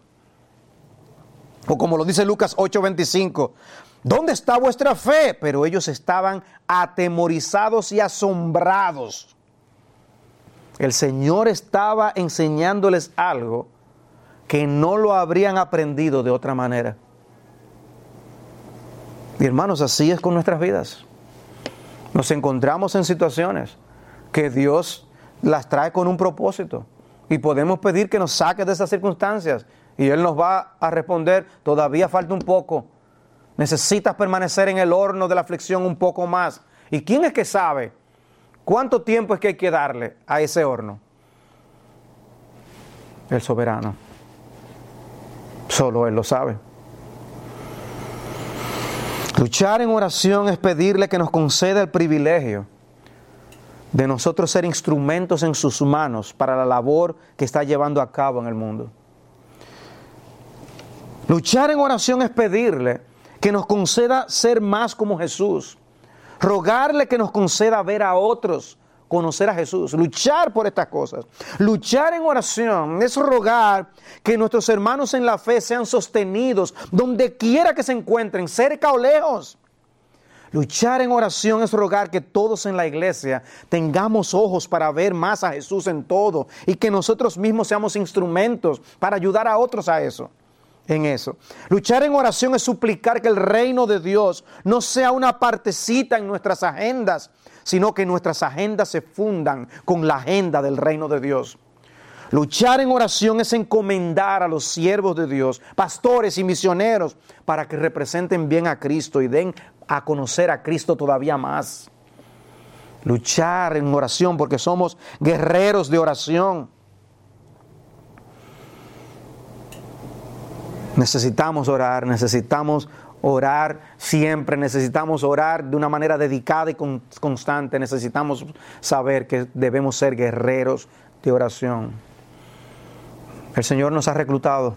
O como lo dice Lucas 8:25, ¿Dónde está vuestra fe? Pero ellos estaban atemorizados y asombrados. El Señor estaba enseñándoles algo que no lo habrían aprendido de otra manera. Y hermanos, así es con nuestras vidas. Nos encontramos en situaciones que Dios las trae con un propósito y podemos pedir que nos saque de esas circunstancias y Él nos va a responder, todavía falta un poco. Necesitas permanecer en el horno de la aflicción un poco más. ¿Y quién es que sabe cuánto tiempo es que hay que darle a ese horno? El soberano. Solo Él lo sabe. Luchar en oración es pedirle que nos conceda el privilegio de nosotros ser instrumentos en sus manos para la labor que está llevando a cabo en el mundo. Luchar en oración es pedirle que nos conceda ser más como Jesús, rogarle que nos conceda ver a otros conocer a Jesús, luchar por estas cosas. Luchar en oración es rogar que nuestros hermanos en la fe sean sostenidos donde quiera que se encuentren, cerca o lejos. Luchar en oración es rogar que todos en la iglesia tengamos ojos para ver más a Jesús en todo y que nosotros mismos seamos instrumentos para ayudar a otros a eso. En eso. Luchar en oración es suplicar que el reino de Dios no sea una partecita en nuestras agendas, sino que nuestras agendas se fundan con la agenda del reino de Dios. Luchar en oración es encomendar a los siervos de Dios, pastores y misioneros, para que representen bien a Cristo y den a conocer a Cristo todavía más. Luchar en oración porque somos guerreros de oración. Necesitamos orar, necesitamos orar siempre, necesitamos orar de una manera dedicada y constante, necesitamos saber que debemos ser guerreros de oración. El Señor nos ha reclutado.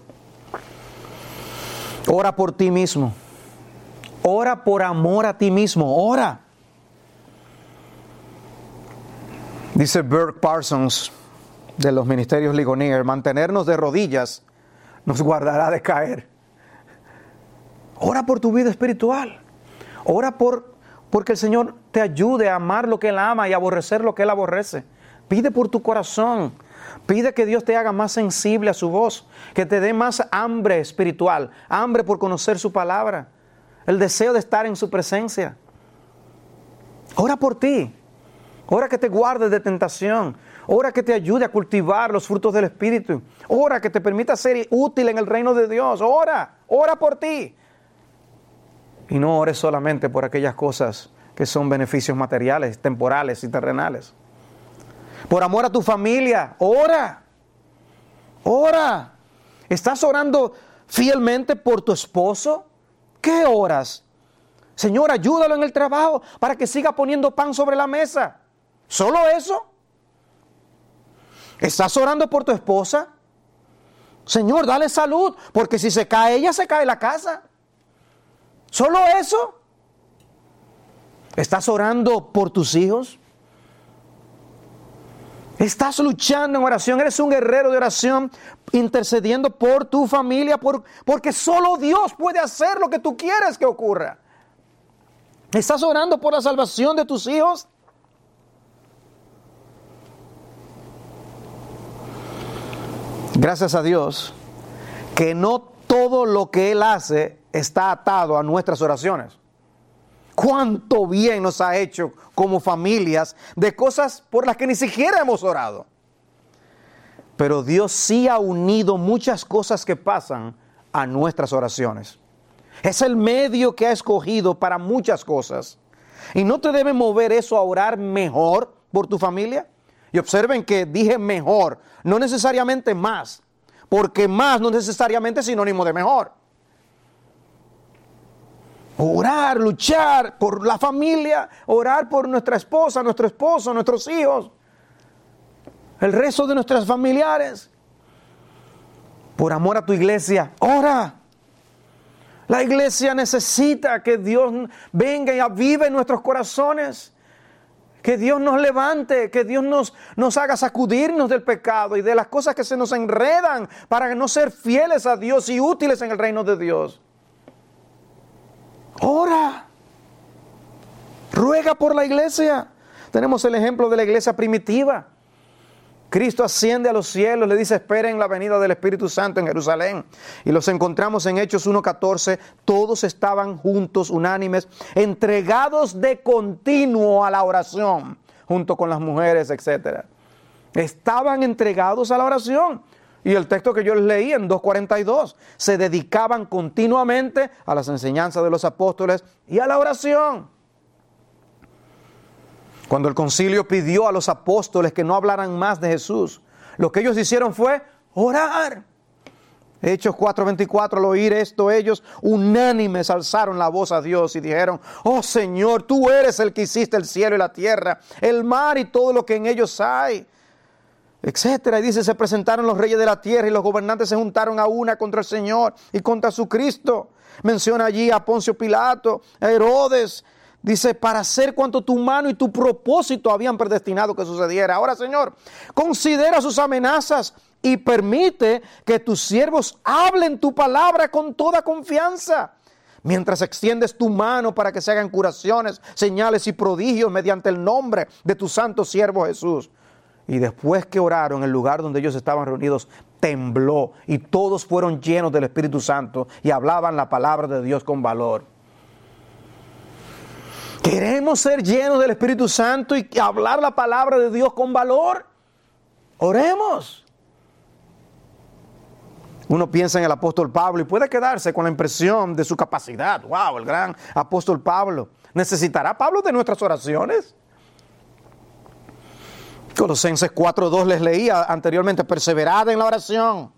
Ora por ti mismo. Ora por amor a ti mismo. Ora. Dice Burke Parsons de los ministerios Ligonier, mantenernos de rodillas nos guardará de caer. Ora por tu vida espiritual. Ora por porque el Señor te ayude a amar lo que Él ama y aborrecer lo que Él aborrece. Pide por tu corazón. Pide que Dios te haga más sensible a su voz, que te dé más hambre espiritual, hambre por conocer su palabra, el deseo de estar en su presencia. Ora por ti. Ora que te guarde de tentación. Ora que te ayude a cultivar los frutos del Espíritu. Ora que te permita ser útil en el reino de Dios. Ora, ora por ti. Y no ores solamente por aquellas cosas que son beneficios materiales, temporales y terrenales. Por amor a tu familia, ora. Ora. ¿Estás orando fielmente por tu esposo? ¿Qué oras? Señor, ayúdalo en el trabajo para que siga poniendo pan sobre la mesa. ¿Solo eso? ¿Estás orando por tu esposa? Señor, dale salud, porque si se cae ella, se cae la casa. ¿Solo eso? ¿Estás orando por tus hijos? Estás luchando en oración, eres un guerrero de oración, intercediendo por tu familia, por, porque solo Dios puede hacer lo que tú quieres que ocurra. ¿Estás orando por la salvación de tus hijos? Gracias a Dios que no todo lo que Él hace está atado a nuestras oraciones. Cuánto bien nos ha hecho como familias de cosas por las que ni siquiera hemos orado. Pero Dios sí ha unido muchas cosas que pasan a nuestras oraciones. Es el medio que ha escogido para muchas cosas. Y no te debe mover eso a orar mejor por tu familia. Y observen que dije mejor, no necesariamente más, porque más no necesariamente es sinónimo de mejor orar, luchar por la familia, orar por nuestra esposa, nuestro esposo, nuestros hijos, el resto de nuestras familiares. Por amor a tu iglesia, ora. La iglesia necesita que Dios venga y avive nuestros corazones. Que Dios nos levante, que Dios nos, nos haga sacudirnos del pecado y de las cosas que se nos enredan para no ser fieles a Dios y útiles en el reino de Dios. Ora. Ruega por la iglesia. Tenemos el ejemplo de la iglesia primitiva. Cristo asciende a los cielos, le dice, esperen la venida del Espíritu Santo en Jerusalén. Y los encontramos en Hechos 1.14, todos estaban juntos, unánimes, entregados de continuo a la oración, junto con las mujeres, etc. Estaban entregados a la oración. Y el texto que yo les leí en 2.42, se dedicaban continuamente a las enseñanzas de los apóstoles y a la oración. Cuando el concilio pidió a los apóstoles que no hablaran más de Jesús, lo que ellos hicieron fue orar. Hechos 4:24, al oír esto, ellos unánimes alzaron la voz a Dios y dijeron, oh Señor, tú eres el que hiciste el cielo y la tierra, el mar y todo lo que en ellos hay, etcétera. Y dice, se presentaron los reyes de la tierra y los gobernantes se juntaron a una contra el Señor y contra su Cristo. Menciona allí a Poncio Pilato, a Herodes, Dice, para hacer cuanto tu mano y tu propósito habían predestinado que sucediera. Ahora, Señor, considera sus amenazas y permite que tus siervos hablen tu palabra con toda confianza. Mientras extiendes tu mano para que se hagan curaciones, señales y prodigios mediante el nombre de tu santo siervo Jesús. Y después que oraron, el lugar donde ellos estaban reunidos tembló y todos fueron llenos del Espíritu Santo y hablaban la palabra de Dios con valor. Queremos ser llenos del Espíritu Santo y hablar la palabra de Dios con valor. Oremos. Uno piensa en el apóstol Pablo y puede quedarse con la impresión de su capacidad. Wow, el gran apóstol Pablo. ¿Necesitará Pablo de nuestras oraciones? Colosenses 4.2 les leía anteriormente, perseverad en la oración.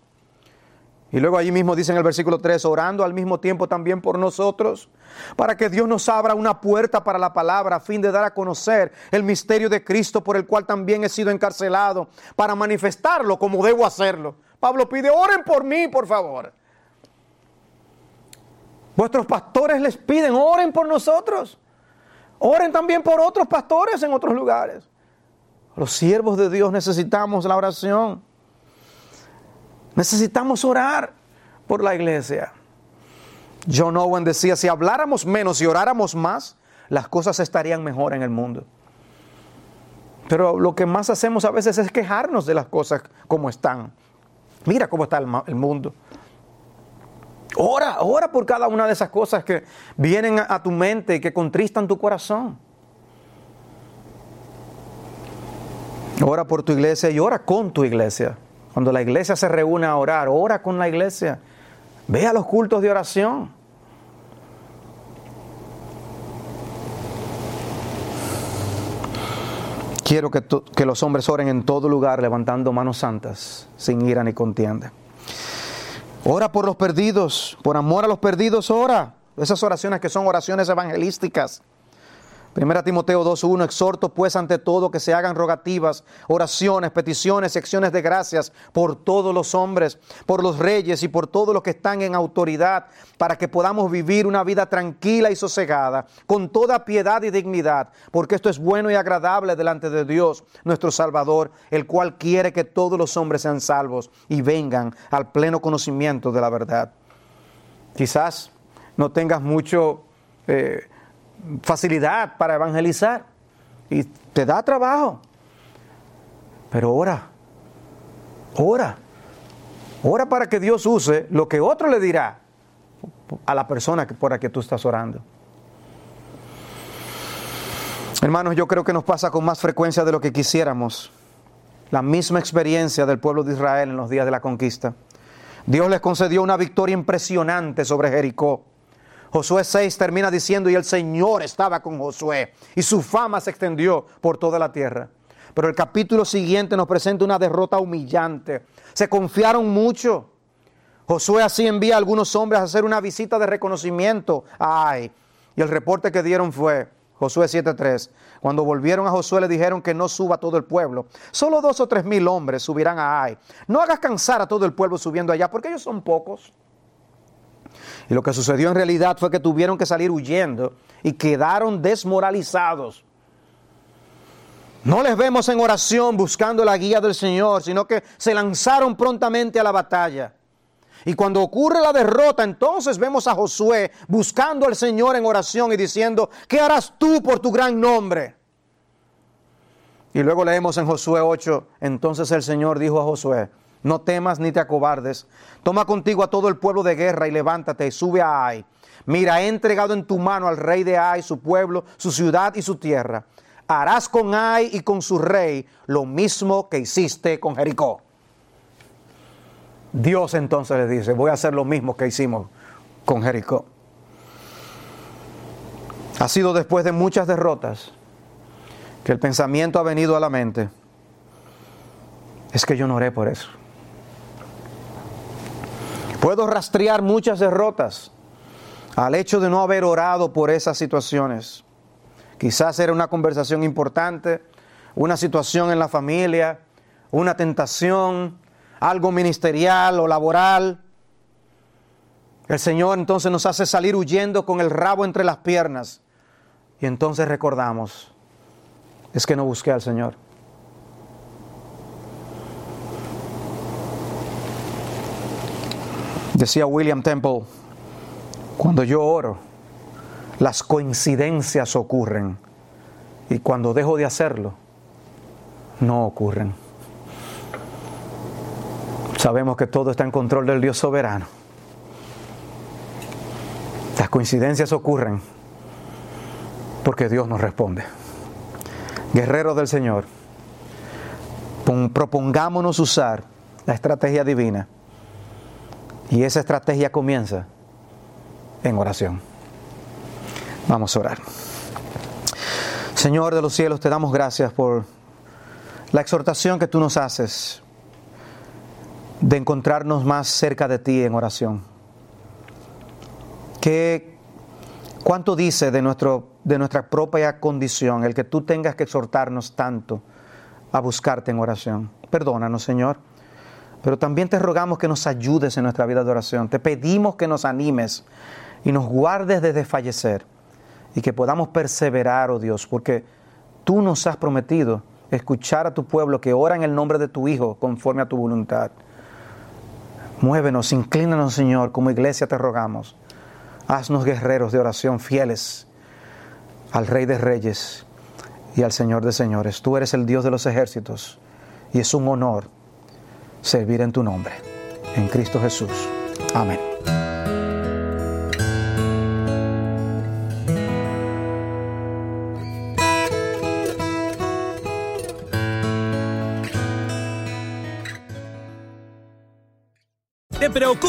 Y luego allí mismo dice en el versículo 3, orando al mismo tiempo también por nosotros, para que Dios nos abra una puerta para la palabra a fin de dar a conocer el misterio de Cristo por el cual también he sido encarcelado, para manifestarlo como debo hacerlo. Pablo pide, oren por mí, por favor. Vuestros pastores les piden, oren por nosotros. Oren también por otros pastores en otros lugares. Los siervos de Dios necesitamos la oración. Necesitamos orar por la iglesia. John Owen decía, si habláramos menos y oráramos más, las cosas estarían mejor en el mundo. Pero lo que más hacemos a veces es quejarnos de las cosas como están. Mira cómo está el, mundo. Ora, ora por cada una de esas cosas que vienen a tu mente y que contristan tu corazón. Ora por tu iglesia y ora con tu iglesia. Cuando la iglesia se reúne a orar, ora con la iglesia. Ve a los cultos de oración. Quiero que, que, los hombres oren en todo lugar levantando manos santas, sin ira ni contienda. Ora por los perdidos, por amor a los perdidos, ora. Esas oraciones que son oraciones evangelísticas. Primera Timoteo 2.1, exhorto pues ante todo que se hagan rogativas, oraciones, peticiones y acciones de gracias por todos los hombres, por los reyes y por todos los que están en autoridad, para que podamos vivir una vida tranquila y sosegada, con toda piedad y dignidad, porque esto es bueno y agradable delante de Dios, nuestro Salvador, el cual quiere que todos los hombres sean salvos y vengan al pleno conocimiento de la verdad. Quizás no tengas mucho... Eh, facilidad para evangelizar y te da trabajo. Pero ora, ora, ora para que Dios use lo que otro le dirá a la persona por la que tú estás orando. Hermanos, yo creo que nos pasa con más frecuencia de lo que quisiéramos. La misma experiencia del pueblo de Israel en los días de la conquista. Dios les concedió una victoria impresionante sobre Jericó. Josué 6 termina diciendo, y el Señor estaba con Josué, y su fama se extendió por toda la tierra. Pero el capítulo siguiente nos presenta una derrota humillante. Se confiaron mucho. Josué así envía a algunos hombres a hacer una visita de reconocimiento a Ai. Y el reporte que dieron fue, Josué 7.3, cuando volvieron a Josué le dijeron que no suba todo el pueblo. Solo dos o tres mil hombres subirán a Ai. No hagas cansar a todo el pueblo subiendo allá, porque ellos son pocos. Y lo que sucedió en realidad fue que tuvieron que salir huyendo y quedaron desmoralizados. No les vemos en oración buscando la guía del Señor, sino que se lanzaron prontamente a la batalla. Y cuando ocurre la derrota, entonces vemos a Josué buscando al Señor en oración y diciendo, ¿qué harás tú por tu gran nombre? Y luego leemos en Josué 8, entonces el Señor dijo a Josué, no temas ni te acobardes, toma contigo a todo el pueblo de guerra y levántate y sube a Ai. Mira, he entregado en tu mano al rey de Ai, su pueblo, su ciudad y su tierra. Harás con Ai y con su rey lo mismo que hiciste con Jericó. Dios entonces le dice, voy a hacer lo mismo que hicimos con Jericó. Ha sido después de muchas derrotas que el pensamiento ha venido a la mente. Es que yo no oré por eso. Puedo rastrear muchas derrotas al hecho de no haber orado por esas situaciones. Quizás era una conversación importante, una situación en la familia, una tentación, algo ministerial o laboral. El Señor entonces nos hace salir huyendo con el rabo entre las piernas. Y entonces recordamos, es que no busqué al Señor. Decía William Temple, cuando yo oro, las coincidencias ocurren y cuando dejo de hacerlo, no ocurren. Sabemos que todo está en control del Dios soberano. Las coincidencias ocurren porque Dios nos responde. Guerreros del Señor, propongámonos usar la estrategia divina y esa estrategia comienza en oración. Vamos a orar. Señor de los cielos, te damos gracias por la exhortación que tú nos haces de encontrarnos más cerca de ti en oración. ¿Qué, ¿Cuánto dice de, nuestro, de nuestra propia condición el que tú tengas que exhortarnos tanto a buscarte en oración? Perdónanos, Señor. Pero también te rogamos que nos ayudes en nuestra vida de oración. Te pedimos que nos animes y nos guardes de desfallecer y que podamos perseverar, oh Dios, porque tú nos has prometido escuchar a tu pueblo que ora en el nombre de tu Hijo conforme a tu voluntad. Muévenos, inclínanos, Señor, como iglesia te rogamos. Haznos guerreros de oración fieles al Rey de Reyes y al Señor de Señores. Tú eres el Dios de los ejércitos y es un honor servir en tu nombre. En Cristo Jesús. Amén.